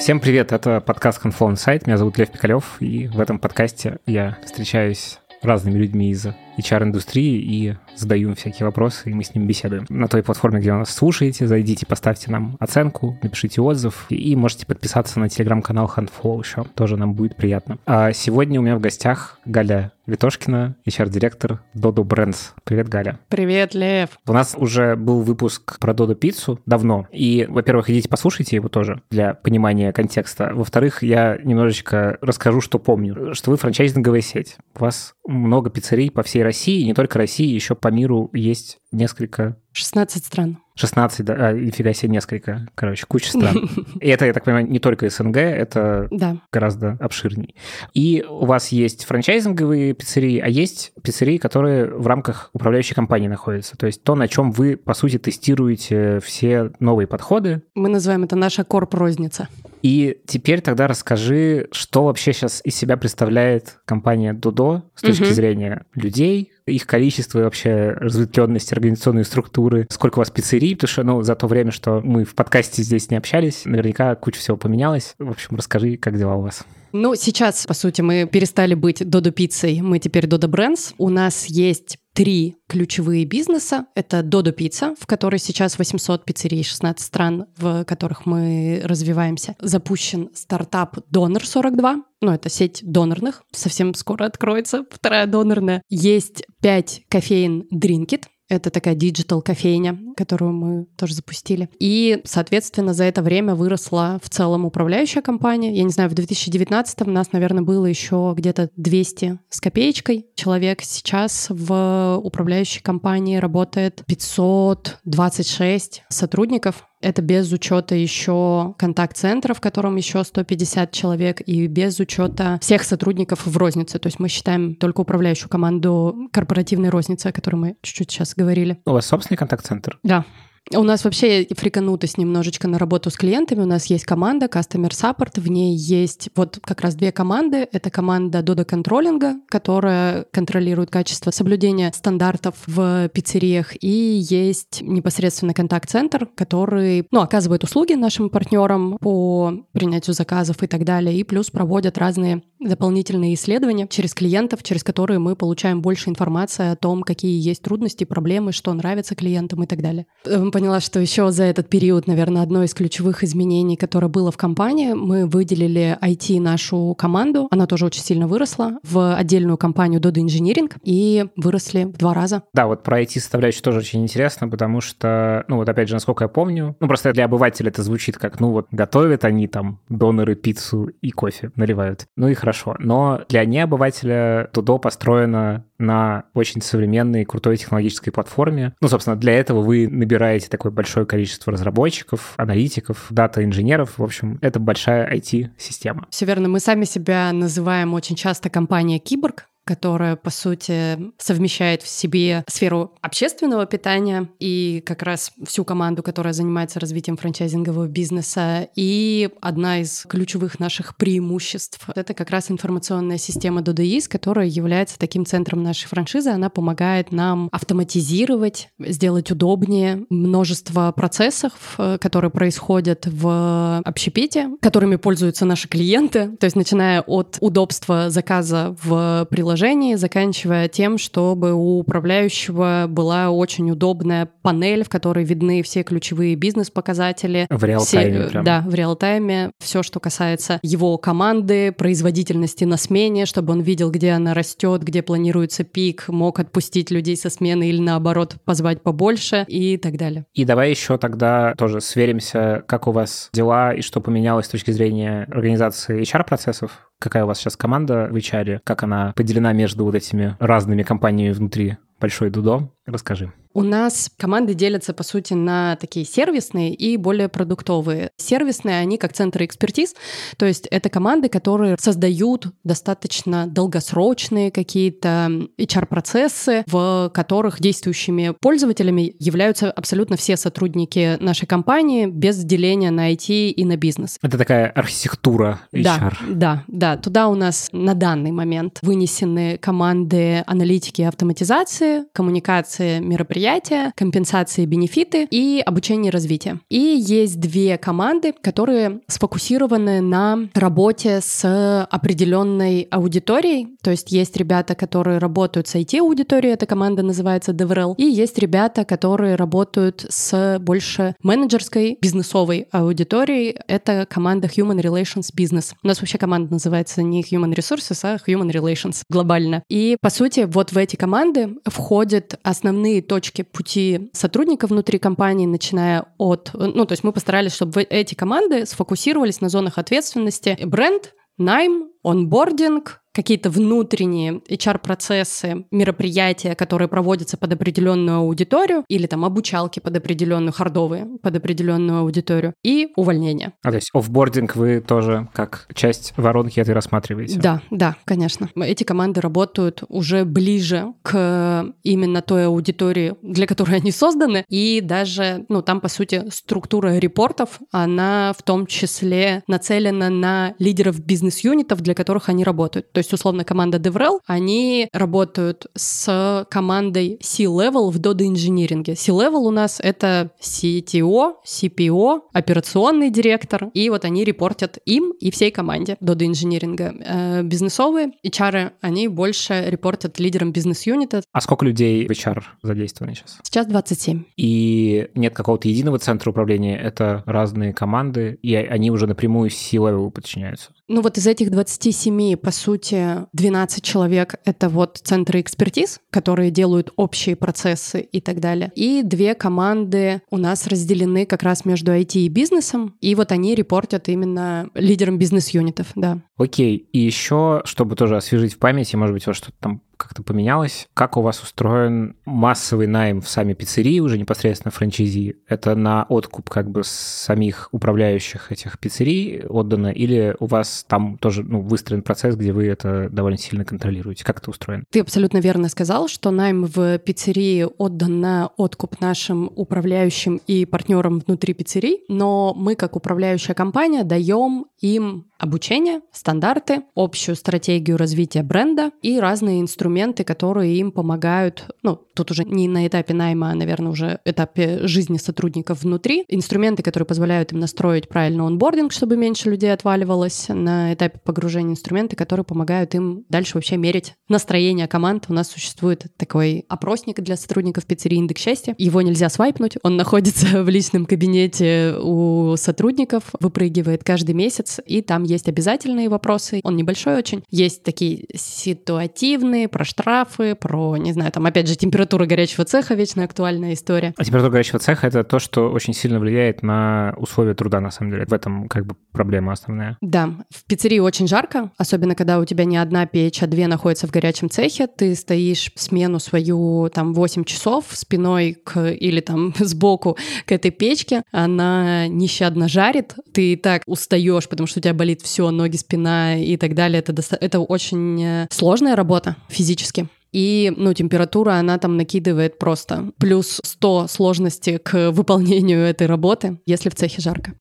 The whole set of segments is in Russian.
Всем привет, это подкаст Conflow Insight, меня зовут Лев Пикалев, и в этом подкасте я встречаюсь разными людьми из HR-индустрии и задаю им всякие вопросы, и мы с ним беседуем. На той платформе, где вы нас слушаете, зайдите, поставьте нам оценку, напишите отзыв, и можете подписаться на телеграм-канал Handflow еще, тоже нам будет приятно. А сегодня у меня в гостях Галя Витошкина, HR-директор Dodo Brands. Привет, Галя. Привет, Лев. У нас уже был выпуск про Dodo пиццу давно, и, во-первых, идите послушайте его тоже для понимания контекста. Во-вторых, я немножечко расскажу, что помню, что вы франчайзинговая сеть. У вас много пиццерий по всей России, не только России, еще по миру есть несколько 16 стран. 16, да, а, нифига себе, несколько, короче, куча стран. И это, я так понимаю, не только СНГ, это да. гораздо обширней. И у вас есть франчайзинговые пиццерии, а есть пиццерии, которые в рамках управляющей компании находятся. То есть то, на чем вы, по сути, тестируете все новые подходы. Мы называем это наша корп-розница. И теперь тогда расскажи, что вообще сейчас из себя представляет компания Дудо с точки угу. зрения людей, их количество и вообще разветвленность организационной структуры, сколько у вас пиццерий, потому что, ну, за то время, что мы в подкасте здесь не общались, наверняка куча всего поменялась. В общем, расскажи, как дела у вас. Ну, сейчас, по сути, мы перестали быть Додо пиццей, мы теперь Dodo Brands. У нас есть три ключевые бизнеса. Это Додо Пицца, в которой сейчас 800 пиццерий, 16 стран, в которых мы развиваемся. Запущен стартап Донер 42, ну, это сеть донерных, совсем скоро откроется вторая донерная. Есть пять кофеен Drinkit, это такая digital кофейня, которую мы тоже запустили. И, соответственно, за это время выросла в целом управляющая компания. Я не знаю, в 2019 у нас, наверное, было еще где-то 200 с копеечкой человек. Сейчас в управляющей компании работает 526 сотрудников. Это без учета еще контакт-центра, в котором еще 150 человек, и без учета всех сотрудников в рознице. То есть мы считаем только управляющую команду корпоративной розницы, о которой мы чуть-чуть сейчас говорили. У вас собственный контакт-центр? Да. У нас вообще фриканутость немножечко на работу с клиентами. У нас есть команда Customer Support, в ней есть вот как раз две команды. Это команда Dodo контролинга, которая контролирует качество соблюдения стандартов в пиццериях, и есть непосредственно контакт-центр, который ну, оказывает услуги нашим партнерам по принятию заказов и так далее, и плюс проводят разные дополнительные исследования через клиентов, через которые мы получаем больше информации о том, какие есть трудности, проблемы, что нравится клиентам и так далее эм, поняла, что еще за этот период, наверное, одно из ключевых изменений, которое было в компании, мы выделили IT нашу команду. Она тоже очень сильно выросла в отдельную компанию Dodo Engineering и выросли в два раза. Да, вот про IT-составляющую тоже очень интересно, потому что, ну вот опять же, насколько я помню, ну просто для обывателя это звучит как, ну вот готовят они там доноры пиццу и кофе наливают. Ну и хорошо. Но для необывателя Тудо построено на очень современной, крутой технологической платформе. Ну, собственно, для этого вы набираете такое большое количество разработчиков, аналитиков, дата-инженеров. В общем, это большая IT-система. Все верно. Мы сами себя называем очень часто компания Киборг, которая, по сути, совмещает в себе сферу общественного питания и как раз всю команду, которая занимается развитием франчайзингового бизнеса. И одна из ключевых наших преимуществ — это как раз информационная система DoDoIS, которая является таким центром нашей франшизы. Она помогает нам автоматизировать, сделать удобнее множество процессов, которые происходят в общепите, которыми пользуются наши клиенты. То есть начиная от удобства заказа в приложении приложении, заканчивая тем, чтобы у управляющего была очень удобная панель, в которой видны все ключевые бизнес-показатели. В реал-тайме прям. Да, в реал-тайме. Все, что касается его команды, производительности на смене, чтобы он видел, где она растет, где планируется пик, мог отпустить людей со смены или наоборот позвать побольше и так далее. И давай еще тогда тоже сверимся, как у вас дела и что поменялось с точки зрения организации HR-процессов Какая у вас сейчас команда в HR? Как она поделена между вот этими разными компаниями внутри большой Дудо? Расскажи. У нас команды делятся, по сути, на такие сервисные и более продуктовые. Сервисные, они как центры экспертиз, то есть это команды, которые создают достаточно долгосрочные какие-то HR-процессы, в которых действующими пользователями являются абсолютно все сотрудники нашей компании без деления на IT и на бизнес. Это такая архитектура HR. Да, да, да. Туда у нас на данный момент вынесены команды аналитики и автоматизации, коммуникации организация мероприятия, компенсации бенефиты и обучение и развитие. И есть две команды, которые сфокусированы на работе с определенной аудиторией. То есть есть ребята, которые работают с IT-аудиторией, эта команда называется DevRel, и есть ребята, которые работают с больше менеджерской, бизнесовой аудиторией. Это команда Human Relations Business. У нас вообще команда называется не Human Resources, а Human Relations глобально. И, по сути, вот в эти команды входят основные точки пути сотрудников внутри компании, начиная от... Ну, то есть мы постарались, чтобы эти команды сфокусировались на зонах ответственности. Бренд, найм, онбординг, какие-то внутренние HR-процессы, мероприятия, которые проводятся под определенную аудиторию, или там обучалки под определенную, хардовые, под определенную аудиторию, и увольнение. А то есть офбординг вы тоже как часть воронки этой рассматриваете? Да, да, конечно. Эти команды работают уже ближе к именно той аудитории, для которой они созданы, и даже, ну, там, по сути, структура репортов, она в том числе нацелена на лидеров бизнес-юнитов, для которых они работают. То есть, условно, команда DevRel, они работают с командой C-Level в Dodo инжиниринге. C-Level у нас это CTO, CPO, операционный директор, и вот они репортят им и всей команде Dodo инжиниринга. Э, бизнесовые HR, они больше репортят лидерам бизнес-юнита. А сколько людей в HR задействованы сейчас? Сейчас 27. И нет какого-то единого центра управления, это разные команды, и они уже напрямую C-Level подчиняются? Ну вот из этих 27, по сути, 12 человек — это вот центры экспертиз, которые делают общие процессы и так далее. И две команды у нас разделены как раз между IT и бизнесом, и вот они репортят именно лидерам бизнес-юнитов, да. Окей, и еще, чтобы тоже освежить в памяти, может быть, вас что-то там как-то поменялось. Как у вас устроен массовый найм в сами пиццерии, уже непосредственно франчайзи? Это на откуп как бы самих управляющих этих пиццерий отдано, или у вас там тоже ну, выстроен процесс, где вы это довольно сильно контролируете? Как это устроено? Ты абсолютно верно сказал, что найм в пиццерии отдан на откуп нашим управляющим и партнерам внутри пиццерий, но мы, как управляющая компания, даем им обучение, стандарты, общую стратегию развития бренда и разные инструменты, которые им помогают, ну, тут уже не на этапе найма, а, наверное, уже этапе жизни сотрудников внутри, инструменты, которые позволяют им настроить правильно онбординг, чтобы меньше людей отваливалось на этапе погружения, инструменты, которые помогают им дальше вообще мерить настроение команд. У нас существует такой опросник для сотрудников пиццерии «Индекс счастья». Его нельзя свайпнуть, он находится в личном кабинете у сотрудников, выпрыгивает каждый месяц, и там есть обязательные вопросы, он небольшой очень. Есть такие ситуативные, про штрафы, про, не знаю, там опять же температура горячего цеха, вечно актуальная история. А температура горячего цеха — это то, что очень сильно влияет на условия труда, на самом деле. В этом как бы проблема основная. Да. В пиццерии очень жарко, особенно когда у тебя не одна печь, а две находятся в горячем цехе. Ты стоишь смену свою там 8 часов спиной к или там сбоку к этой печке. Она нещадно жарит. Ты и так устаешь, потому что у тебя болит все, ноги, спина и так далее. Это, доста- это очень э, сложная работа физически. И, ну, температура, она там накидывает просто плюс 100 сложности к выполнению этой работы, если в цехе жарко.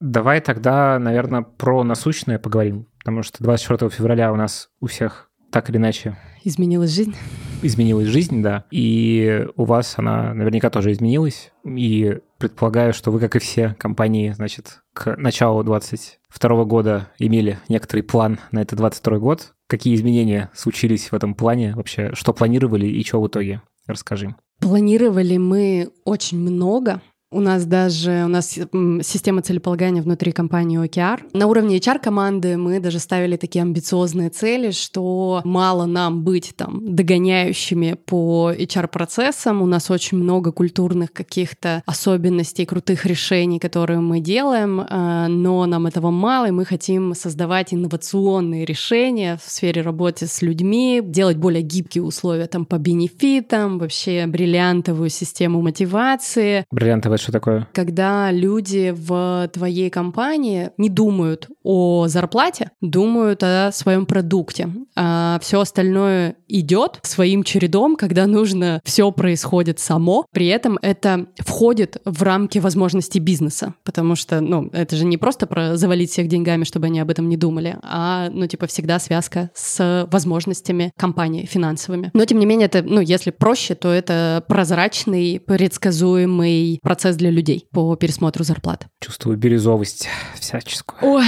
Давай тогда, наверное, про насущное поговорим, потому что 24 февраля у нас у всех так или иначе... Изменилась жизнь? Изменилась жизнь, да. И у вас она наверняка тоже изменилась. И предполагаю, что вы, как и все компании, значит, к началу 22 года имели некоторый план на этот 22 год. Какие изменения случились в этом плане вообще? Что планировали и что в итоге? Расскажи. Планировали мы очень много. У нас даже у нас система целеполагания внутри компании OKR. На уровне HR-команды мы даже ставили такие амбициозные цели, что мало нам быть там догоняющими по HR-процессам. У нас очень много культурных каких-то особенностей, крутых решений, которые мы делаем, а, но нам этого мало, и мы хотим создавать инновационные решения в сфере работы с людьми, делать более гибкие условия там по бенефитам, вообще бриллиантовую систему мотивации. Бриллиантовая что такое? Когда люди в твоей компании не думают о зарплате, думают о своем продукте, а все остальное идет своим чередом, когда нужно, все происходит само. При этом это входит в рамки возможностей бизнеса, потому что, ну, это же не просто про завалить всех деньгами, чтобы они об этом не думали, а, ну, типа, всегда связка с возможностями компании финансовыми. Но, тем не менее, это, ну, если проще, то это прозрачный, предсказуемый процесс для людей по пересмотру зарплат. Чувствую бирюзовость всяческую. Ой,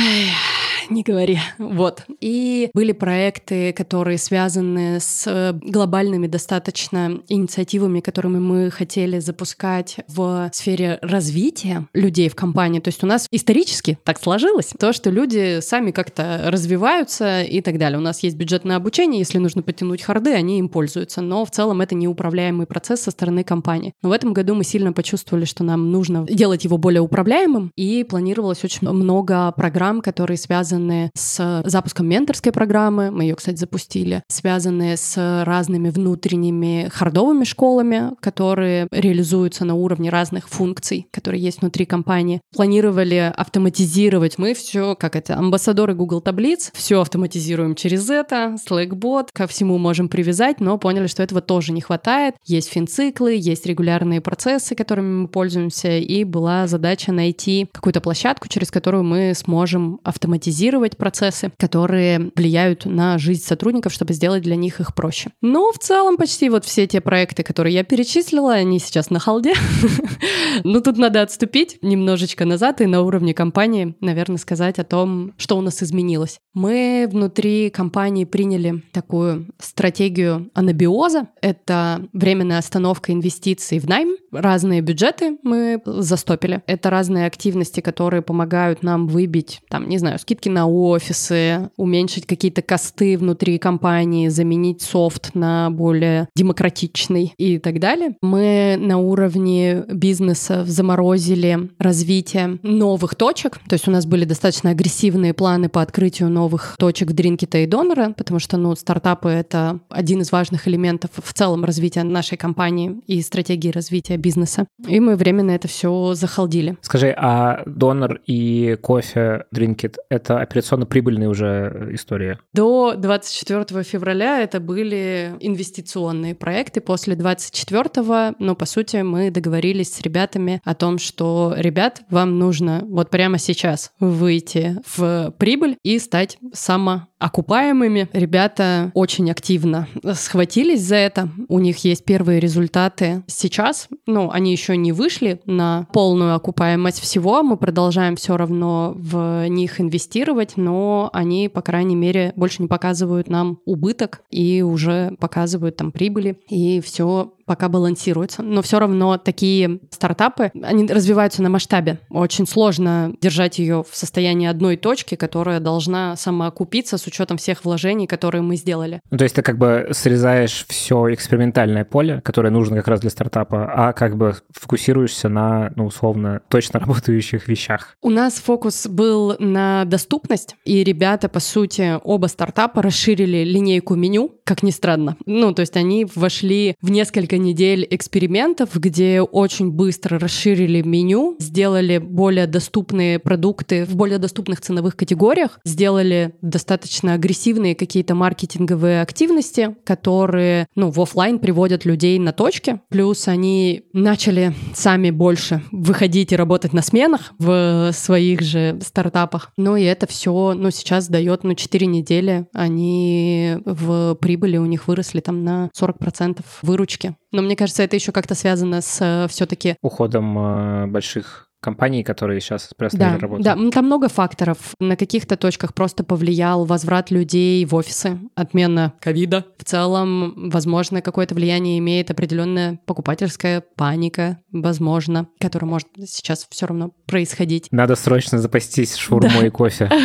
не говори. Вот. И были проекты, которые связаны с глобальными достаточно инициативами, которыми мы хотели запускать в сфере развития людей в компании. То есть у нас исторически так сложилось, то, что люди сами как-то развиваются и так далее. У нас есть бюджетное обучение, если нужно потянуть харды, они им пользуются. Но в целом это неуправляемый процесс со стороны компании. Но в этом году мы сильно почувствовали, что нам нужно делать его более управляемым, и планировалось очень много программ, которые связаны с запуском менторской программы, мы ее, кстати, запустили, связанные с разными внутренними хардовыми школами, которые реализуются на уровне разных функций, которые есть внутри компании. Планировали автоматизировать мы все, как это, амбассадоры Google таблиц, все автоматизируем через это, Slackbot, ко всему можем привязать, но поняли, что этого тоже не хватает. Есть финциклы, есть регулярные процессы, которыми мы пользуемся, и была задача найти какую-то площадку, через которую мы сможем автоматизировать процессы, которые влияют на жизнь сотрудников, чтобы сделать для них их проще. Но в целом почти вот все те проекты, которые я перечислила, они сейчас на халде. Ну, тут надо отступить немножечко назад и на уровне компании, наверное, сказать о том, что у нас изменилось. Мы внутри компании приняли такую стратегию анабиоза. Это временная остановка инвестиций в найм. Разные бюджеты мы застопили. Это разные активности, которые помогают нам выбить, там, не знаю, скидки на офисы, уменьшить какие-то косты внутри компании, заменить софт на более демократичный и так далее. Мы на уровне бизнеса заморозили развитие новых точек. То есть у нас были достаточно агрессивные планы по открытию новых точек в Дринкета и Донора, потому что, ну, стартапы — это один из важных элементов в целом развития нашей компании и стратегии развития бизнеса. И мы временно это все захалдили. Скажи, а Донор и кофе Дринкет — это операционно прибыльные уже истории? До 24 февраля это были инвестиционные проекты. После 24, ну, по сути, мы договорились с ребятами о том, что, ребят, вам нужно вот прямо сейчас выйти в прибыль и стать самоокупаемыми. Ребята очень активно схватились за это. У них есть первые результаты сейчас. Ну, они еще не вышли на полную окупаемость всего. Мы продолжаем все равно в них инвестировать, но они, по крайней мере, больше не показывают нам убыток и уже показывают там прибыли. И все пока балансируется. Но все равно такие стартапы, они развиваются на масштабе. Очень сложно держать ее в состоянии одной точки, которая должна самоокупиться с учетом всех вложений, которые мы сделали. Ну, то есть ты как бы срезаешь все экспериментальное поле, которое нужно как раз для стартапа, а как бы фокусируешься на, ну, условно, точно работающих вещах. У нас фокус был на доступность, и ребята, по сути, оба стартапа расширили линейку меню, как ни странно. Ну, то есть они вошли в несколько несколько недель экспериментов, где очень быстро расширили меню, сделали более доступные продукты в более доступных ценовых категориях, сделали достаточно агрессивные какие-то маркетинговые активности, которые, ну, в офлайн приводят людей на точки. Плюс они начали сами больше выходить и работать на сменах в своих же стартапах. Ну и это все, ну, сейчас дает, ну, 4 недели они в прибыли у них выросли там на 40% выручки. Но мне кажется, это еще как-то связано с э, все-таки... Уходом э, больших компаний, которые сейчас приостановили да, работу. Да, там много факторов. На каких-то точках просто повлиял возврат людей в офисы, отмена ковида. В целом, возможно, какое-то влияние имеет определенная покупательская паника, возможно, которая может сейчас все равно происходить. Надо срочно запастись шаурмой да. и кофе.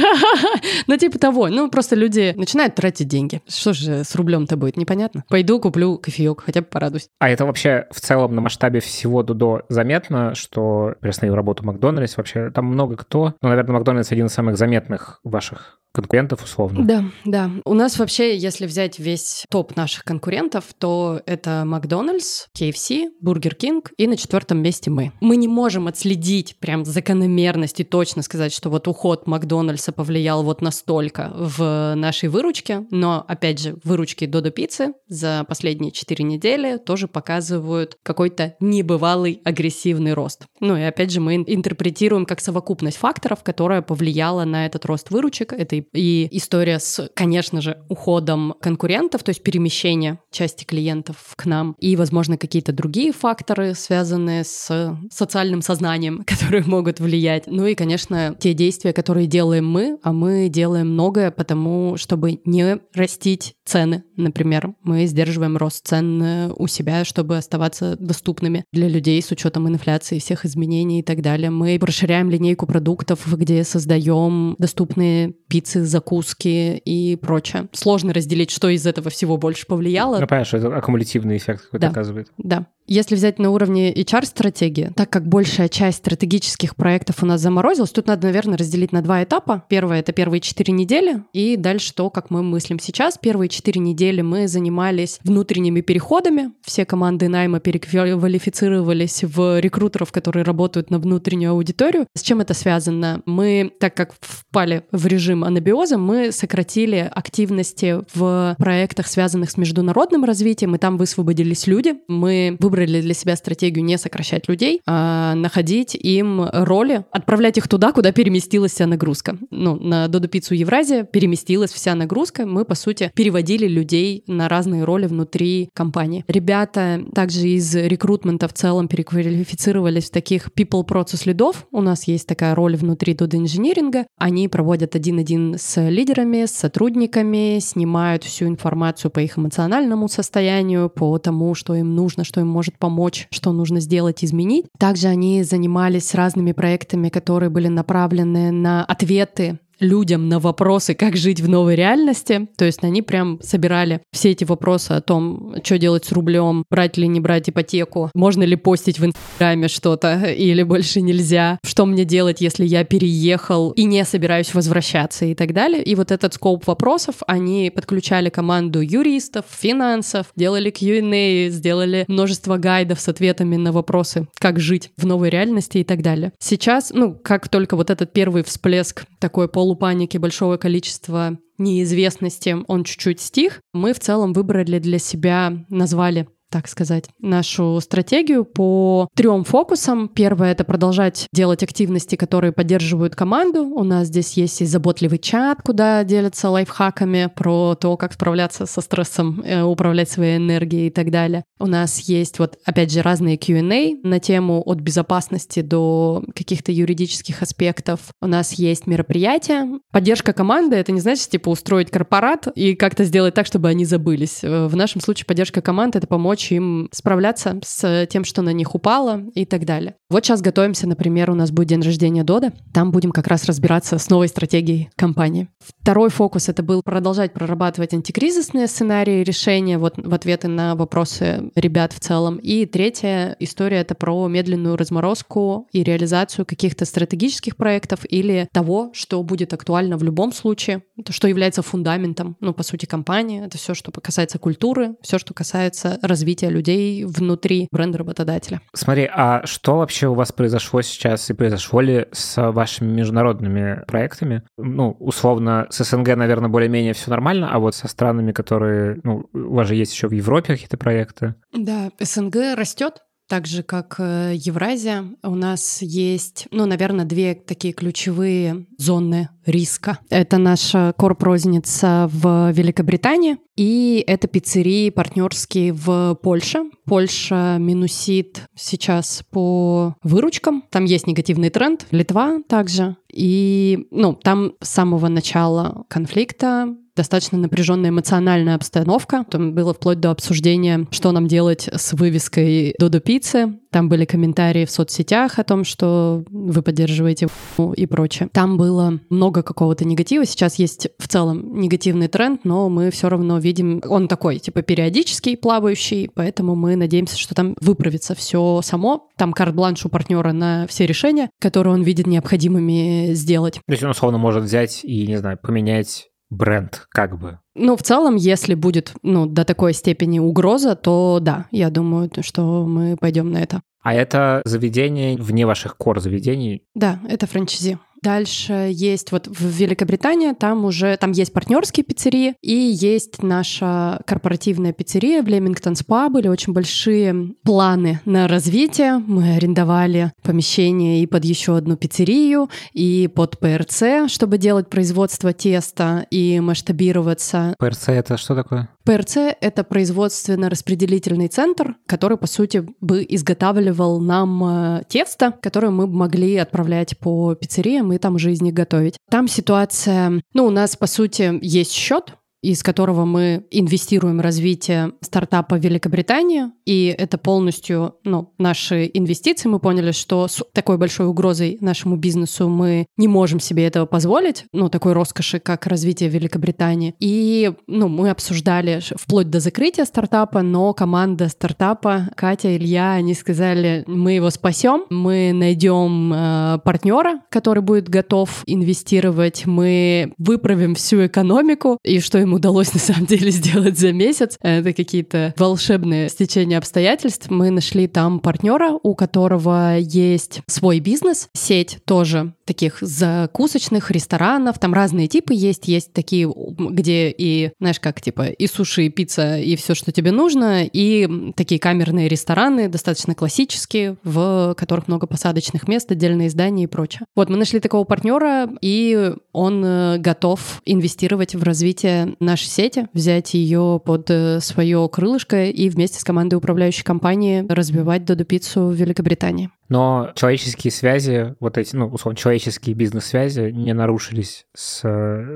Ну, типа того. Ну, просто люди начинают тратить деньги. Что же с рублем-то будет, непонятно. Пойду куплю кофеек, хотя бы порадуюсь. А это вообще в целом на масштабе всего Додо заметно, что приостановил работу Макдональдс вообще. Там много кто. Ну, наверное, Макдональдс один из самых заметных ваших конкурентов условно. Да, да. У нас вообще, если взять весь топ наших конкурентов, то это Макдональдс, KFC, Бургер Кинг и на четвертом месте мы. Мы не можем отследить прям закономерность и точно сказать, что вот уход Макдональдса повлиял вот настолько в нашей выручке, но, опять же, выручки Додо Пиццы за последние четыре недели тоже показывают какой-то небывалый агрессивный рост. Ну и опять же мы интерпретируем как совокупность факторов, которая повлияла на этот рост выручек. Это и история с, конечно же, уходом конкурентов, то есть перемещение части клиентов к нам, и, возможно, какие-то другие факторы, связанные с социальным сознанием, которые могут влиять. Ну и, конечно, те действия, которые делаем мы, а мы делаем многое, потому чтобы не растить цены, например. Мы сдерживаем рост цен э, у себя, чтобы оставаться доступными для людей с учетом инфляции, всех изменений и так далее. Мы расширяем линейку продуктов, где создаем доступные пиццы, закуски и прочее. Сложно разделить, что из этого всего больше повлияло. Ну, понятно, что это аккумулятивный эффект какой-то Да. оказывает. Да. Если взять на уровне HR-стратегии, так как большая часть стратегических проектов у нас заморозилась, тут надо, наверное, разделить на два этапа. Первое — это первые четыре недели, и дальше то, как мы мыслим сейчас. Первые четыре недели мы занимались внутренними переходами. Все команды найма переквалифицировались в рекрутеров, которые работают на внутреннюю аудиторию. С чем это связано? Мы, так как впали в режим анабиоза, мы сократили активности в проектах, связанных с международным развитием, и там высвободились люди. Мы выбрали для себя стратегию не сокращать людей, а находить им роли, отправлять их туда, куда переместилась вся нагрузка. Ну, на Додо Пиццу Евразия переместилась вся нагрузка. Мы, по сути, переводили людей на разные роли внутри компании. Ребята также из рекрутмента в целом переквалифицировались в таких people process лидов. У нас есть такая роль внутри Додо инжиниринга. Они проводят один-один с лидерами, с сотрудниками, снимают всю информацию по их эмоциональному состоянию, по тому, что им нужно, что им может помочь, что нужно сделать, изменить. Также они занимались разными проектами, которые были направлены на ответы людям на вопросы, как жить в новой реальности. То есть они прям собирали все эти вопросы о том, что делать с рублем, брать или не брать ипотеку, можно ли постить в Инстаграме что-то или больше нельзя, что мне делать, если я переехал и не собираюсь возвращаться и так далее. И вот этот скоп вопросов они подключали команду юристов, финансов, делали Q&A, сделали множество гайдов с ответами на вопросы, как жить в новой реальности и так далее. Сейчас, ну, как только вот этот первый всплеск такой полупаники большого количества неизвестности, он чуть-чуть стих, мы в целом выбрали для себя, назвали так сказать, нашу стратегию по трем фокусам. Первое — это продолжать делать активности, которые поддерживают команду. У нас здесь есть и заботливый чат, куда делятся лайфхаками про то, как справляться со стрессом, э, управлять своей энергией и так далее. У нас есть вот, опять же, разные Q&A на тему от безопасности до каких-то юридических аспектов. У нас есть мероприятия. Поддержка команды — это не значит, типа, устроить корпорат и как-то сделать так, чтобы они забылись. Э, В нашем случае поддержка команды — это помочь им справляться с тем, что на них упало и так далее. Вот сейчас готовимся, например, у нас будет день рождения Дода. Там будем как раз разбираться с новой стратегией компании. Второй фокус — это был продолжать прорабатывать антикризисные сценарии решения вот в ответы на вопросы ребят в целом. И третья история — это про медленную разморозку и реализацию каких-то стратегических проектов или того, что будет актуально в любом случае, то, что является фундаментом, ну, по сути, компании. Это все, что касается культуры, все, что касается развития людей внутри бренда работодателя. Смотри, а что вообще у вас произошло сейчас и произошло ли с вашими международными проектами? Ну, условно, с СНГ, наверное, более-менее все нормально, а вот со странами, которые, ну, у вас же есть еще в Европе какие-то проекты. Да, СНГ растет, так же, как э, Евразия, у нас есть, ну, наверное, две такие ключевые зоны риска. Это наша корп-розница в Великобритании и это пиццерии партнерские в Польше. Польша минусит сейчас по выручкам. Там есть негативный тренд. Литва также. И, ну, там с самого начала конфликта достаточно напряженная эмоциональная обстановка. Там было вплоть до обсуждения, что нам делать с вывеской Додо Пиццы. Там были комментарии в соцсетях о том, что вы поддерживаете и прочее. Там было много какого-то негатива. Сейчас есть в целом негативный тренд, но мы все равно видим, он такой, типа, периодический, плавающий, поэтому мы надеемся, что там выправится все само. Там карт-бланш у партнера на все решения, которые он видит необходимыми сделать. То есть он условно может взять и, не знаю, поменять бренд, как бы. Ну, в целом, если будет ну, до такой степени угроза, то да, я думаю, что мы пойдем на это. А это заведение вне ваших кор заведений? Да, это франчайзи. Дальше есть вот в Великобритании, там уже, там есть партнерские пиццерии, и есть наша корпоративная пиццерия в Лемингтон Спа, были очень большие планы на развитие. Мы арендовали помещение и под еще одну пиццерию, и под ПРЦ, чтобы делать производство теста и масштабироваться. ПРЦ — это что такое? ПРЦ — это производственно-распределительный центр, который, по сути, бы изготавливал нам э, тесто, которое мы могли отправлять по пиццериям и там уже из них готовить. Там ситуация... Ну, у нас, по сути, есть счет, из которого мы инвестируем развитие стартапа в Великобритании, и это полностью ну, наши инвестиции. Мы поняли, что с такой большой угрозой нашему бизнесу мы не можем себе этого позволить, ну, такой роскоши, как развитие Великобритании. И ну, мы обсуждали вплоть до закрытия стартапа, но команда стартапа, Катя, Илья, они сказали, мы его спасем, мы найдем э, партнера, который будет готов инвестировать, мы выправим всю экономику, и что им удалось на самом деле сделать за месяц. Это какие-то волшебные стечения обстоятельств. Мы нашли там партнера, у которого есть свой бизнес, сеть тоже таких закусочных ресторанов, там разные типы есть, есть такие, где и, знаешь, как, типа, и суши, и пицца, и все, что тебе нужно, и такие камерные рестораны, достаточно классические, в которых много посадочных мест, отдельные здания и прочее. Вот, мы нашли такого партнера, и он э, готов инвестировать в развитие нашей сети, взять ее под э, свое крылышко и вместе с командой управляющей компании развивать Додо Пиццу в Великобритании. Но человеческие связи, вот эти, ну, условно, человеческие бизнес-связи не нарушились с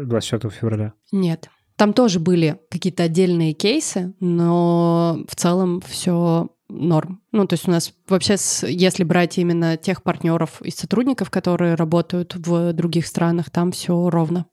24 э, февраля? Нет. Там тоже были какие-то отдельные кейсы, но в целом все норм. Ну, то есть у нас вообще, если брать именно тех партнеров и сотрудников, которые работают в других странах, там все ровно.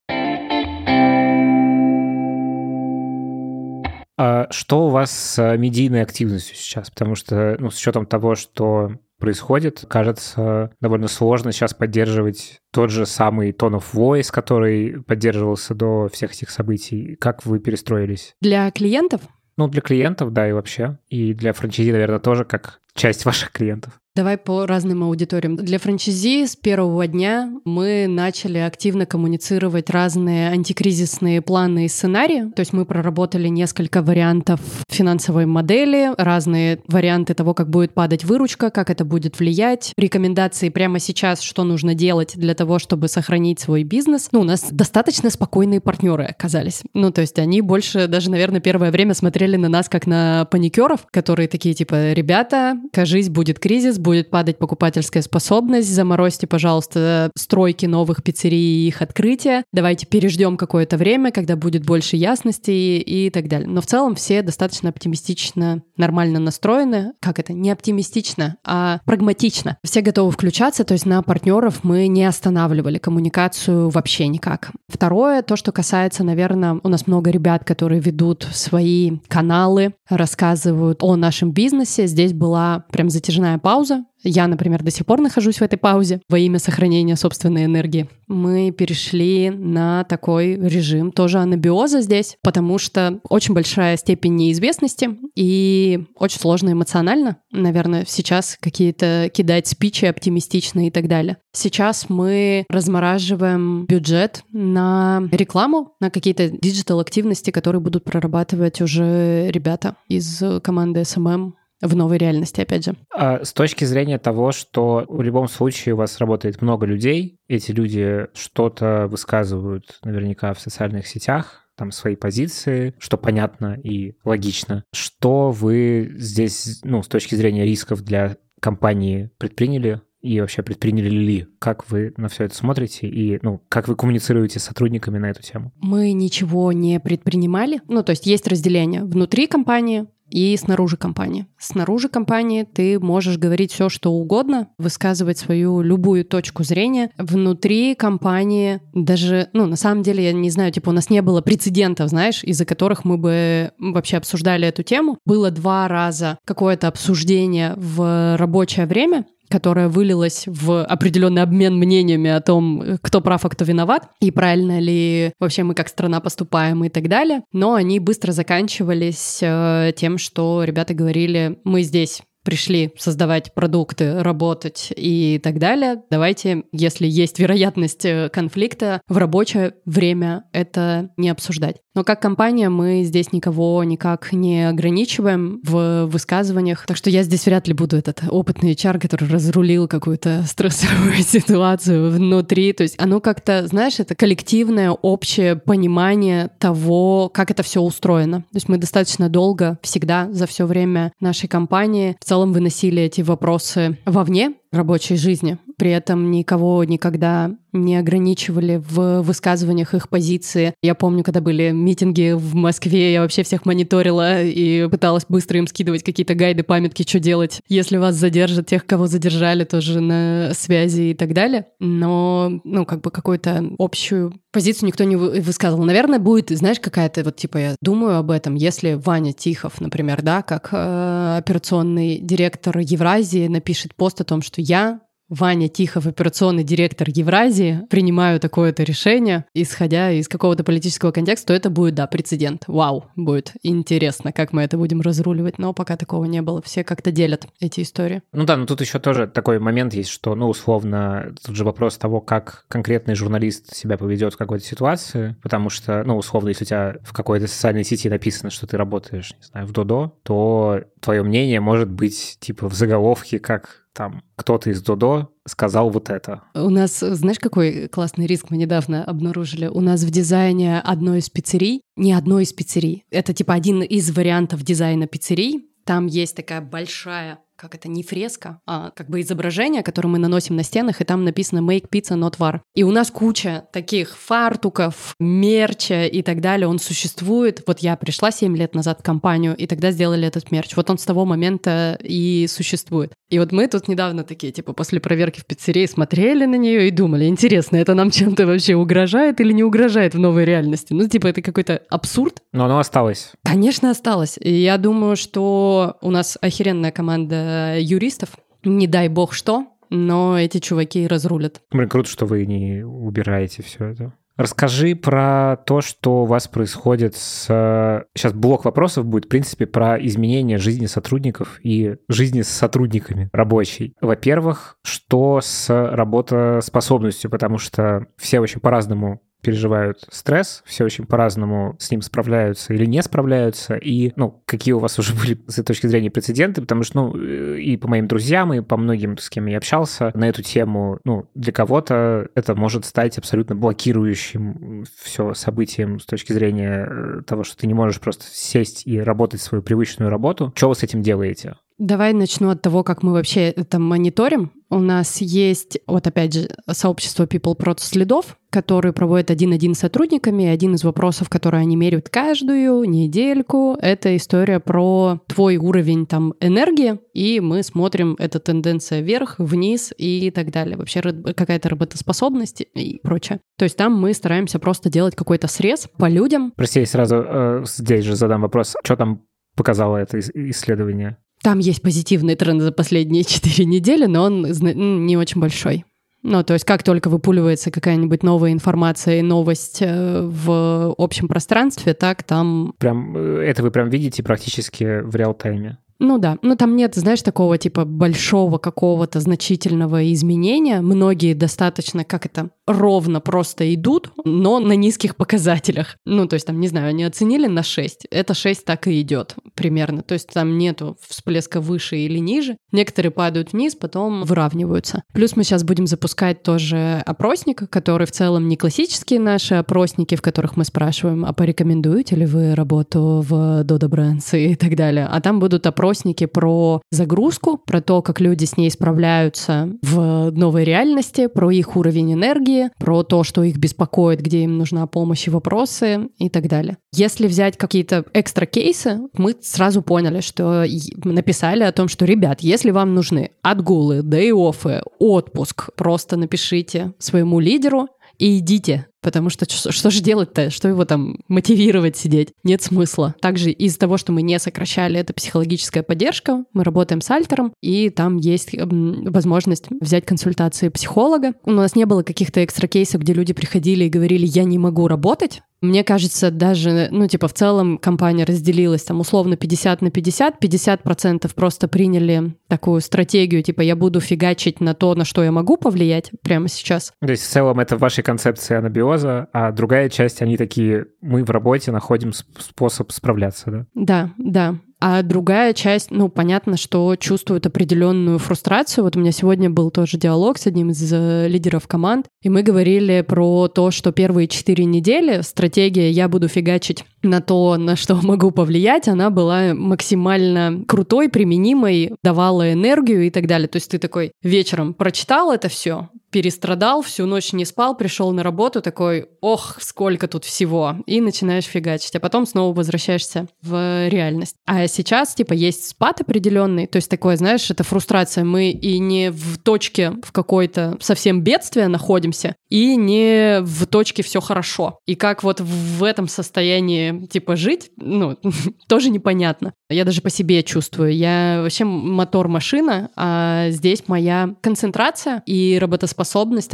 А что у вас с медийной активностью сейчас? Потому что, ну, с учетом того, что происходит, кажется, довольно сложно сейчас поддерживать тот же самый tone of voice, который поддерживался до всех этих событий. Как вы перестроились? Для клиентов? Ну, для клиентов, да, и вообще. И для франчайзи, наверное, тоже как часть ваших клиентов. Давай по разным аудиториям. Для франчайзи с первого дня мы начали активно коммуницировать разные антикризисные планы и сценарии. То есть мы проработали несколько вариантов финансовой модели, разные варианты того, как будет падать выручка, как это будет влиять, рекомендации прямо сейчас, что нужно делать для того, чтобы сохранить свой бизнес. Ну, у нас достаточно спокойные партнеры оказались. Ну, то есть они больше даже, наверное, первое время смотрели на нас как на паникеров, которые такие типа, ребята, кажись, будет кризис, будет падать покупательская способность, заморозьте, пожалуйста, стройки новых пиццерий и их открытия, давайте переждем какое-то время, когда будет больше ясности и, и так далее. Но в целом все достаточно оптимистично, нормально настроены. Как это? Не оптимистично, а прагматично. Все готовы включаться, то есть на партнеров мы не останавливали коммуникацию вообще никак. Второе, то, что касается, наверное, у нас много ребят, которые ведут свои каналы, рассказывают о нашем бизнесе. Здесь была прям затяжная пауза, я, например, до сих пор нахожусь в этой паузе во имя сохранения собственной энергии. Мы перешли на такой режим тоже анабиоза здесь, потому что очень большая степень неизвестности и очень сложно эмоционально, наверное, сейчас какие-то кидать спичи оптимистичные и так далее. Сейчас мы размораживаем бюджет на рекламу, на какие-то digital-активности, которые будут прорабатывать уже ребята из команды SMM в новой реальности, опять же. А с точки зрения того, что в любом случае у вас работает много людей, эти люди что-то высказывают наверняка в социальных сетях, там свои позиции, что понятно и логично. Что вы здесь, ну, с точки зрения рисков для компании предприняли и вообще предприняли ли? Как вы на все это смотрите и ну, как вы коммуницируете с сотрудниками на эту тему? Мы ничего не предпринимали. Ну, то есть есть разделение внутри компании, и снаружи компании. Снаружи компании ты можешь говорить все, что угодно, высказывать свою любую точку зрения. Внутри компании даже, ну, на самом деле, я не знаю, типа у нас не было прецедентов, знаешь, из-за которых мы бы вообще обсуждали эту тему. Было два раза какое-то обсуждение в рабочее время, которая вылилась в определенный обмен мнениями о том, кто прав, а кто виноват, и правильно ли вообще мы как страна поступаем и так далее. Но они быстро заканчивались э, тем, что ребята говорили, мы здесь пришли создавать продукты, работать и так далее. Давайте, если есть вероятность э, конфликта, в рабочее время это не обсуждать. Но как компания мы здесь никого никак не ограничиваем в высказываниях. Так что я здесь вряд ли буду этот опытный HR, который разрулил какую-то стрессовую ситуацию внутри. То есть оно как-то, знаешь, это коллективное общее понимание того, как это все устроено. То есть мы достаточно долго, всегда, за все время нашей компании в целом выносили эти вопросы вовне рабочей жизни. При этом никого никогда не ограничивали в высказываниях их позиции. Я помню, когда были митинги в Москве, я вообще всех мониторила и пыталась быстро им скидывать какие-то гайды, памятки, что делать, если вас задержат, тех, кого задержали, тоже на связи и так далее. Но, ну, как бы какую-то общую позицию никто не высказывал. Наверное, будет, знаешь, какая-то вот, типа, я думаю об этом, если Ваня Тихов, например, да, как э, операционный директор Евразии напишет пост о том, что я Ваня Тихов, операционный директор Евразии, принимаю такое-то решение, исходя из какого-то политического контекста, то это будет, да, прецедент. Вау, будет интересно, как мы это будем разруливать, но пока такого не было. Все как-то делят эти истории. Ну да, но тут еще тоже такой момент есть, что, ну, условно, тут же вопрос того, как конкретный журналист себя поведет в какой-то ситуации, потому что, ну, условно, если у тебя в какой-то социальной сети написано, что ты работаешь, не знаю, в Додо, то твое мнение может быть, типа, в заголовке, как там кто-то из Додо сказал вот это. У нас, знаешь, какой классный риск мы недавно обнаружили? У нас в дизайне одной из пиццерий, не одной из пиццерий, это типа один из вариантов дизайна пиццерий, там есть такая большая как это, не фреска, а как бы изображение, которое мы наносим на стенах, и там написано «Make pizza, not war». И у нас куча таких фартуков, мерча и так далее, он существует. Вот я пришла 7 лет назад в компанию, и тогда сделали этот мерч. Вот он с того момента и существует. И вот мы тут недавно такие, типа, после проверки в пиццерии смотрели на нее и думали, интересно, это нам чем-то вообще угрожает или не угрожает в новой реальности? Ну, типа, это какой-то абсурд. Но оно осталось. Конечно, осталось. И я думаю, что у нас охеренная команда Э, юристов. Не дай бог что, но эти чуваки разрулят. Блин, круто, что вы не убираете все это. Расскажи про то, что у вас происходит с... Сейчас блок вопросов будет, в принципе, про изменение жизни сотрудников и жизни с сотрудниками рабочей. Во-первых, что с работоспособностью, потому что все очень по-разному переживают стресс, все очень по-разному с ним справляются или не справляются, и, ну, какие у вас уже были с точки зрения прецеденты, потому что, ну, и по моим друзьям, и по многим, с кем я общался на эту тему, ну, для кого-то это может стать абсолютно блокирующим все событием с точки зрения э, того, что ты не можешь просто сесть и работать свою привычную работу. Что вы с этим делаете? Давай начну от того, как мы вообще это мониторим. У нас есть, вот опять же, сообщество People Pro следов, которые проводят один-один с сотрудниками. Один из вопросов, которые они меряют каждую недельку, это история про твой уровень там энергии, и мы смотрим, эта тенденция вверх, вниз и так далее. Вообще какая-то работоспособность и прочее. То есть там мы стараемся просто делать какой-то срез по людям. Прости, я сразу э, здесь же задам вопрос. Что там показало это исследование? Там есть позитивный тренд за последние четыре недели, но он не очень большой. Ну, то есть как только выпуливается какая-нибудь новая информация и новость э, в общем пространстве, так там... Прям э, это вы прям видите практически в реал-тайме? Ну да, ну там нет, знаешь, такого типа большого какого-то значительного изменения. Многие достаточно, как это, ровно просто идут, но на низких показателях. Ну, то есть там, не знаю, они оценили на 6, это 6 так и идет примерно. То есть там нету всплеска выше или ниже. Некоторые падают вниз, потом выравниваются. Плюс мы сейчас будем запускать тоже опросник, который в целом не классические наши опросники, в которых мы спрашиваем, а порекомендуете ли вы работу в Dodo Brands и так далее. А там будут опросники про загрузку, про то, как люди с ней справляются в новой реальности, про их уровень энергии, про то, что их беспокоит, где им нужна помощь и вопросы и так далее. Если взять какие-то экстра кейсы, мы сразу поняли, что написали о том, что, ребят, если вам нужны отгулы, дей-оффы, отпуск, просто напишите своему лидеру и идите Потому что что, что же делать-то? Что его там мотивировать сидеть? Нет смысла. Также из-за того, что мы не сокращали, это психологическая поддержка. Мы работаем с альтером, и там есть возможность взять консультации психолога. У нас не было каких-то экстра кейсов, где люди приходили и говорили, я не могу работать. Мне кажется, даже, ну, типа, в целом компания разделилась там условно 50 на 50. 50 процентов просто приняли такую стратегию, типа, я буду фигачить на то, на что я могу повлиять прямо сейчас. То есть в целом это в вашей концепции анабиоза а другая часть, они такие, мы в работе находим способ справляться, да? Да, да. А другая часть, ну, понятно, что чувствует определенную фрустрацию. Вот у меня сегодня был тоже диалог с одним из э, лидеров команд, и мы говорили про то, что первые четыре недели стратегия «я буду фигачить на то, на что могу повлиять», она была максимально крутой, применимой, давала энергию и так далее. То есть ты такой вечером прочитал это все, перестрадал, всю ночь не спал, пришел на работу, такой, ох, сколько тут всего, и начинаешь фигачить, а потом снова возвращаешься в реальность. А сейчас, типа, есть спад определенный, то есть такое, знаешь, это фрустрация, мы и не в точке в какой-то совсем бедствия находимся, и не в точке все хорошо. И как вот в этом состоянии, типа, жить, ну, тоже непонятно. Я даже по себе чувствую. Я вообще мотор-машина, а здесь моя концентрация и работоспособность,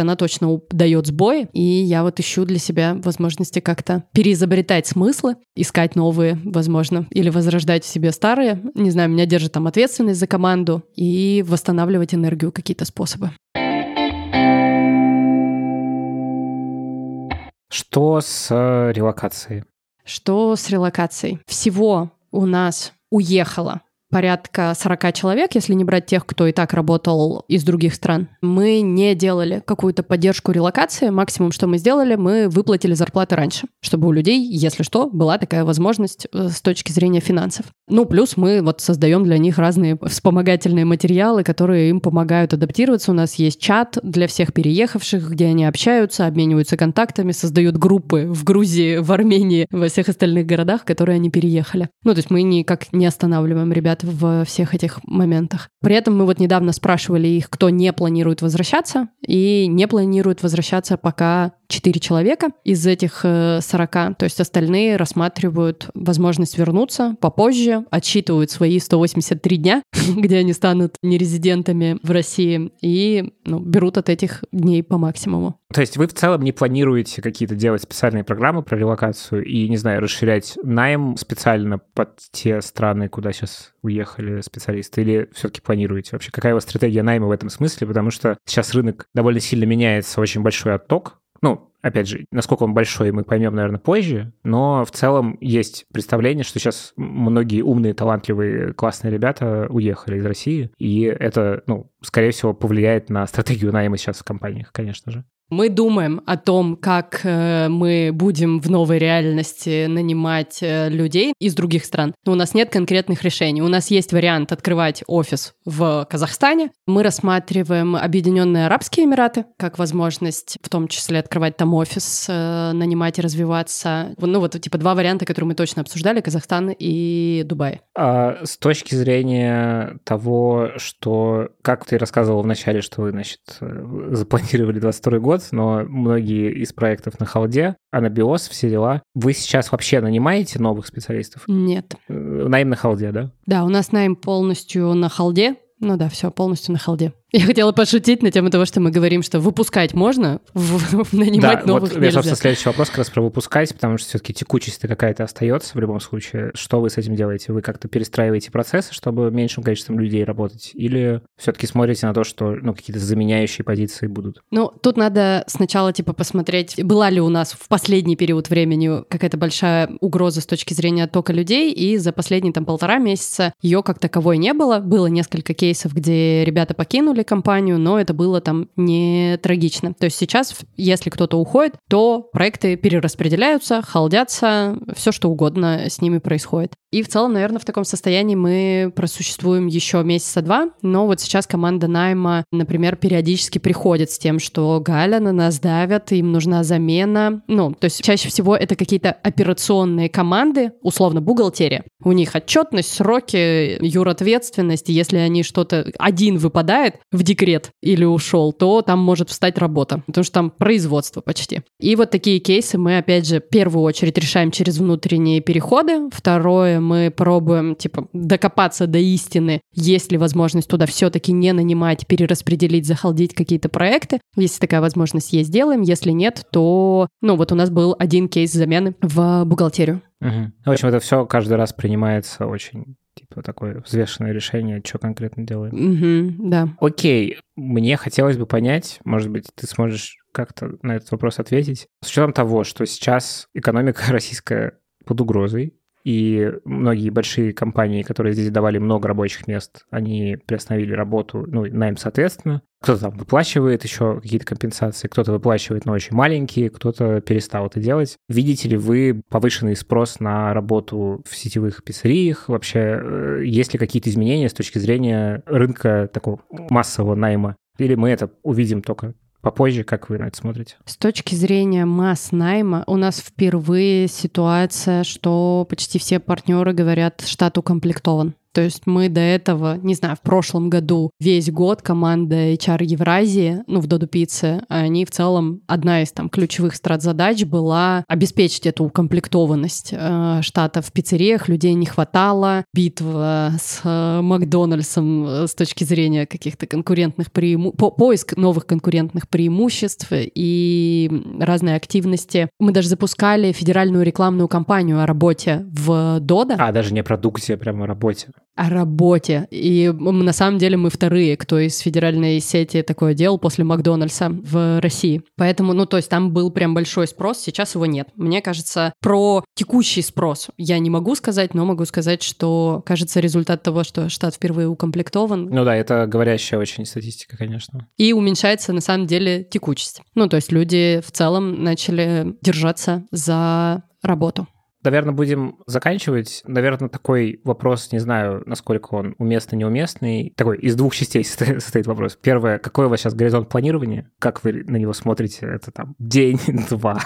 она точно дает сбой. И я вот ищу для себя возможности как-то переизобретать смыслы, искать новые, возможно, или возрождать в себе старые. Не знаю, меня держит там ответственность за команду и восстанавливать энергию какие-то способы. Что с э, релокацией? Что с релокацией? Всего у нас уехала порядка 40 человек, если не брать тех, кто и так работал из других стран. Мы не делали какую-то поддержку релокации. Максимум, что мы сделали, мы выплатили зарплаты раньше, чтобы у людей, если что, была такая возможность э, с точки зрения финансов. Ну, плюс мы вот создаем для них разные вспомогательные материалы, которые им помогают адаптироваться. У нас есть чат для всех переехавших, где они общаются, обмениваются контактами, создают группы в Грузии, в Армении, во всех остальных городах, которые они переехали. Ну, то есть мы никак не останавливаем ребят ребят в всех этих моментах. При этом мы вот недавно спрашивали их, кто не планирует возвращаться, и не планирует возвращаться пока 4 человека из этих 40, э, то есть остальные рассматривают возможность вернуться попозже, отсчитывают свои 183 дня, где они станут нерезидентами в России, и ну, берут от этих дней по максимуму. То есть вы в целом не планируете какие-то делать специальные программы про релокацию и, не знаю, расширять найм специально под те страны, куда сейчас уехали специалисты, или все-таки планируете вообще? Какая у вас стратегия найма в этом смысле? Потому что сейчас рынок довольно сильно меняется, очень большой отток ну, опять же, насколько он большой, мы поймем, наверное, позже, но в целом есть представление, что сейчас многие умные, талантливые, классные ребята уехали из России, и это, ну, скорее всего, повлияет на стратегию найма сейчас в компаниях, конечно же. Мы думаем о том, как э, мы будем в новой реальности нанимать э, людей из других стран. Но у нас нет конкретных решений. У нас есть вариант открывать офис в Казахстане. Мы рассматриваем Объединенные Арабские Эмираты как возможность, в том числе открывать там офис, э, нанимать и развиваться. Ну вот типа два варианта, которые мы точно обсуждали: Казахстан и Дубай. А с точки зрения того, что как ты рассказывал вначале, что вы, значит, запланировали 22 год, но многие из проектов на халде, анабиоз, все дела. Вы сейчас вообще нанимаете новых специалистов? Нет. Найм на халде, да? Да, у нас найм полностью на халде. Ну да, все, полностью на халде. Я хотела пошутить на тему того, что мы говорим, что выпускать можно, нанимать да, новых вот, нельзя. собственно, следующий вопрос как раз про выпускать, потому что все-таки текучесть какая-то остается в любом случае. Что вы с этим делаете? Вы как-то перестраиваете процессы, чтобы меньшим количеством людей работать? Или все-таки смотрите на то, что ну, какие-то заменяющие позиции будут? Ну, тут надо сначала типа посмотреть, была ли у нас в последний период времени какая-то большая угроза с точки зрения оттока людей, и за последние там полтора месяца ее как таковой не было. Было несколько кейсов, где ребята покинули компанию, но это было там не трагично. То есть сейчас, если кто-то уходит, то проекты перераспределяются, халдятся, все что угодно с ними происходит. И в целом, наверное, в таком состоянии мы просуществуем еще месяца два, но вот сейчас команда найма, например, периодически приходит с тем, что Галя на нас давят, им нужна замена. Ну, то есть чаще всего это какие-то операционные команды, условно, бухгалтерия. У них отчетность, сроки, юрответственность. Если они что-то... Один выпадает в декрет или ушел, то там может встать работа, потому что там производство почти. И вот такие кейсы мы, опять же, в первую очередь решаем через внутренние переходы. Второе, мы пробуем, типа, докопаться до истины, есть ли возможность туда все-таки не нанимать, перераспределить, захалдить какие-то проекты. Если такая возможность есть, делаем. Если нет, то, ну, вот у нас был один кейс замены в бухгалтерию. Угу. В общем, это все каждый раз принимается очень такое взвешенное решение, что конкретно делаем. Угу, да. Окей, мне хотелось бы понять, может быть, ты сможешь как-то на этот вопрос ответить. С учетом того, что сейчас экономика российская под угрозой, и многие большие компании, которые здесь давали много рабочих мест, они приостановили работу, ну, найм соответственно. Кто-то там выплачивает еще какие-то компенсации, кто-то выплачивает, но очень маленькие, кто-то перестал это делать. Видите ли вы повышенный спрос на работу в сетевых пиццериях? Вообще, э, есть ли какие-то изменения с точки зрения рынка такого массового найма? Или мы это увидим только попозже, как вы на это смотрите? С точки зрения масс найма, у нас впервые ситуация, что почти все партнеры говорят, штат укомплектован. То есть мы до этого, не знаю, в прошлом году весь год команда HR Евразии, ну, в Доду Пицце, они в целом, одна из там ключевых страт-задач была обеспечить эту укомплектованность э, штата в пиццериях, людей не хватало, битва с э, Макдональдсом э, с точки зрения каких-то конкурентных преимуществ, по поиск новых конкурентных преимуществ и разные активности. Мы даже запускали федеральную рекламную кампанию о работе в Дода. А, даже не о продукте, а прямо о работе о работе. И на самом деле мы вторые, кто из федеральной сети такое делал после Макдональдса в России. Поэтому, ну, то есть там был прям большой спрос, сейчас его нет. Мне кажется, про текущий спрос я не могу сказать, но могу сказать, что, кажется, результат того, что штат впервые укомплектован. Ну да, это говорящая очень статистика, конечно. И уменьшается, на самом деле, текучесть. Ну, то есть люди в целом начали держаться за работу. Наверное, будем заканчивать. Наверное, такой вопрос, не знаю, насколько он уместный, неуместный. Такой из двух частей состоит вопрос. Первое, какой у вас сейчас горизонт планирования? Как вы на него смотрите? Это там день, два,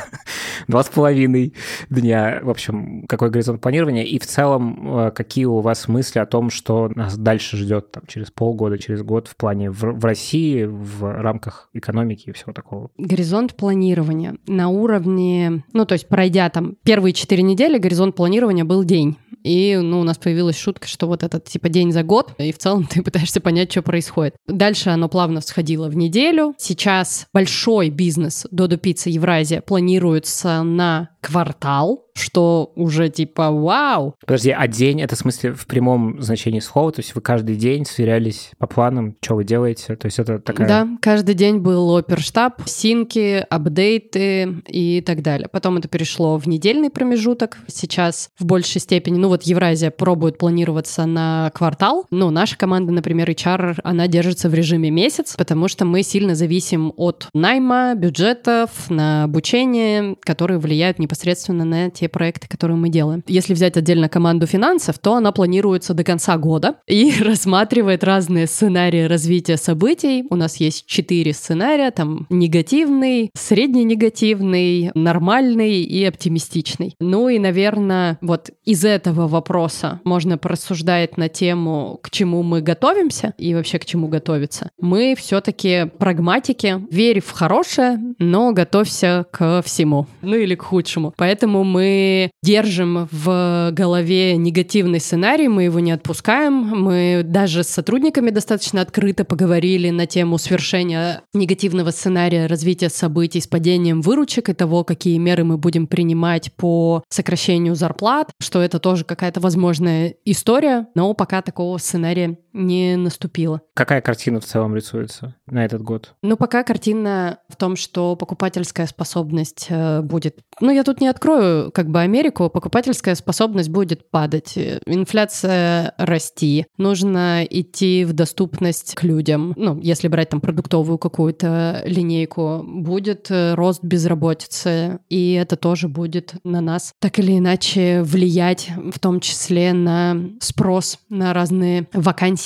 два с половиной дня. В общем, какой горизонт планирования? И в целом, э, какие у вас мысли о том, что нас дальше ждет там, через полгода, через год в плане в, в России, в рамках экономики и всего такого? Горизонт планирования на уровне, ну, то есть пройдя там первые четыре недели, деле горизонт планирования был день. И, ну, у нас появилась шутка, что вот этот, типа, день за год, и в целом ты пытаешься понять, что происходит. Дальше оно плавно всходило в неделю. Сейчас большой бизнес Додо Пицца Евразия планируется на квартал, что уже типа вау. Подожди, а день это в смысле в прямом значении слова? То есть вы каждый день сверялись по планам, что вы делаете? То есть это такая... Да, каждый день был оперштаб, синки, апдейты и так далее. Потом это перешло в недельный промежуток. Сейчас в большей степени, ну вот Евразия пробует планироваться на квартал. Ну, наша команда, например, HR, она держится в режиме месяц, потому что мы сильно зависим от найма, бюджетов, на обучение, которые влияют не непосредственно на те проекты, которые мы делаем. Если взять отдельно команду финансов, то она планируется до конца года и рассматривает разные сценарии развития событий. У нас есть четыре сценария, там негативный, средненегативный, нормальный и оптимистичный. Ну и, наверное, вот из этого вопроса можно порассуждать на тему, к чему мы готовимся и вообще к чему готовиться. Мы все-таки прагматики, верь в хорошее, но готовься к всему. Ну или к худшему лучшему. Поэтому мы держим в голове негативный сценарий, мы его не отпускаем. Мы даже с сотрудниками достаточно открыто поговорили на тему свершения негативного сценария развития событий с падением выручек и того, какие меры мы будем принимать по сокращению зарплат, что это тоже какая-то возможная история, но пока такого сценария не наступило. Какая картина в целом рисуется на этот год? Ну, пока картина в том, что покупательская способность э, будет... Ну, я тут не открою как бы Америку, покупательская способность будет падать, инфляция расти, нужно идти в доступность к людям. Ну, если брать там продуктовую какую-то линейку, будет э, рост безработицы, и это тоже будет на нас так или иначе влиять, в том числе на спрос на разные вакансии.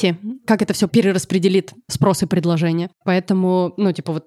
Как это все перераспределит спрос и предложение. Поэтому, ну, типа вот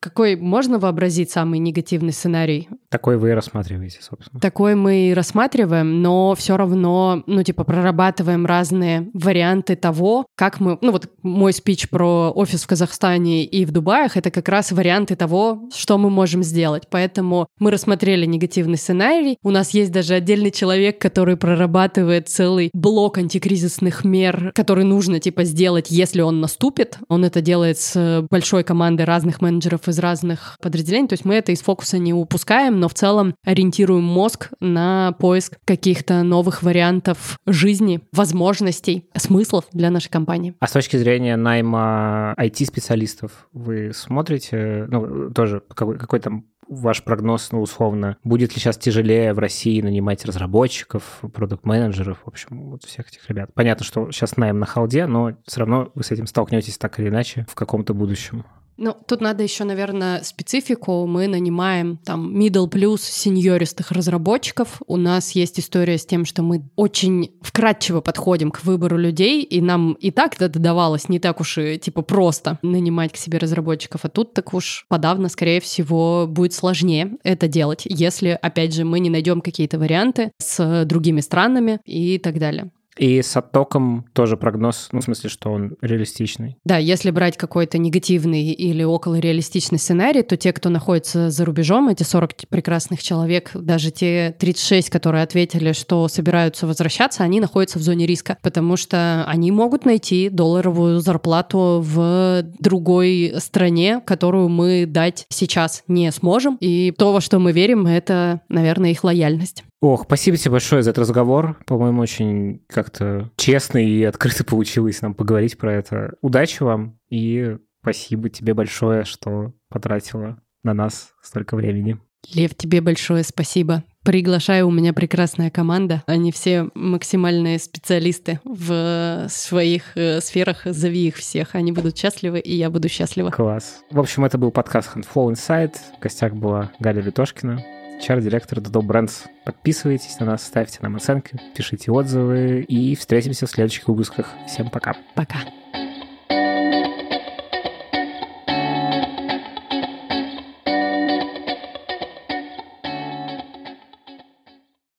какой можно вообразить самый негативный сценарий? Такой вы и рассматриваете, собственно. Такой мы и рассматриваем, но все равно, ну, типа, прорабатываем разные варианты того, как мы... Ну, вот мой спич про офис в Казахстане и в Дубаях — это как раз варианты того, что мы можем сделать. Поэтому мы рассмотрели негативный сценарий. У нас есть даже отдельный человек, который прорабатывает целый блок антикризисных мер, который нужно, типа, сделать, если он наступит. Он это делает с большой командой разных менеджеров из разных подразделений. То есть мы это из фокуса не упускаем, но в целом ориентируем мозг на поиск каких-то новых вариантов жизни, возможностей, смыслов для нашей компании. А с точки зрения найма IT-специалистов вы смотрите, ну, тоже какой, какой там ваш прогноз, ну, условно, будет ли сейчас тяжелее в России нанимать разработчиков, продукт-менеджеров, в общем, вот всех этих ребят? Понятно, что сейчас найм на халде, но все равно вы с этим столкнетесь так или иначе в каком-то будущем. Ну, тут надо еще, наверное, специфику. Мы нанимаем там middle плюс сеньористых разработчиков. У нас есть история с тем, что мы очень вкратчиво подходим к выбору людей, и нам и так это давалось не так уж и типа просто нанимать к себе разработчиков, а тут так уж подавно, скорее всего, будет сложнее это делать, если, опять же, мы не найдем какие-то варианты с другими странами и так далее. И с оттоком тоже прогноз, ну, в смысле, что он реалистичный. Да, если брать какой-то негативный или около реалистичный сценарий, то те, кто находится за рубежом, эти 40 прекрасных человек, даже те 36, которые ответили, что собираются возвращаться, они находятся в зоне риска, потому что они могут найти долларовую зарплату в другой стране, которую мы дать сейчас не сможем. И то, во что мы верим, это, наверное, их лояльность. Ох, спасибо тебе большое за этот разговор. По-моему, очень как-то честно и открыто получилось нам поговорить про это. Удачи вам и спасибо тебе большое, что потратила на нас столько времени. Лев, тебе большое спасибо. Приглашаю, у меня прекрасная команда. Они все максимальные специалисты в своих э, сферах. Зови их всех. Они будут счастливы, и я буду счастлива. Класс. В общем, это был подкаст Handflow Insight. В гостях была Галя Литошкина. HR-директор Dodo Brands. Подписывайтесь на нас, ставьте нам оценки, пишите отзывы и встретимся в следующих выпусках. Всем пока. Пока.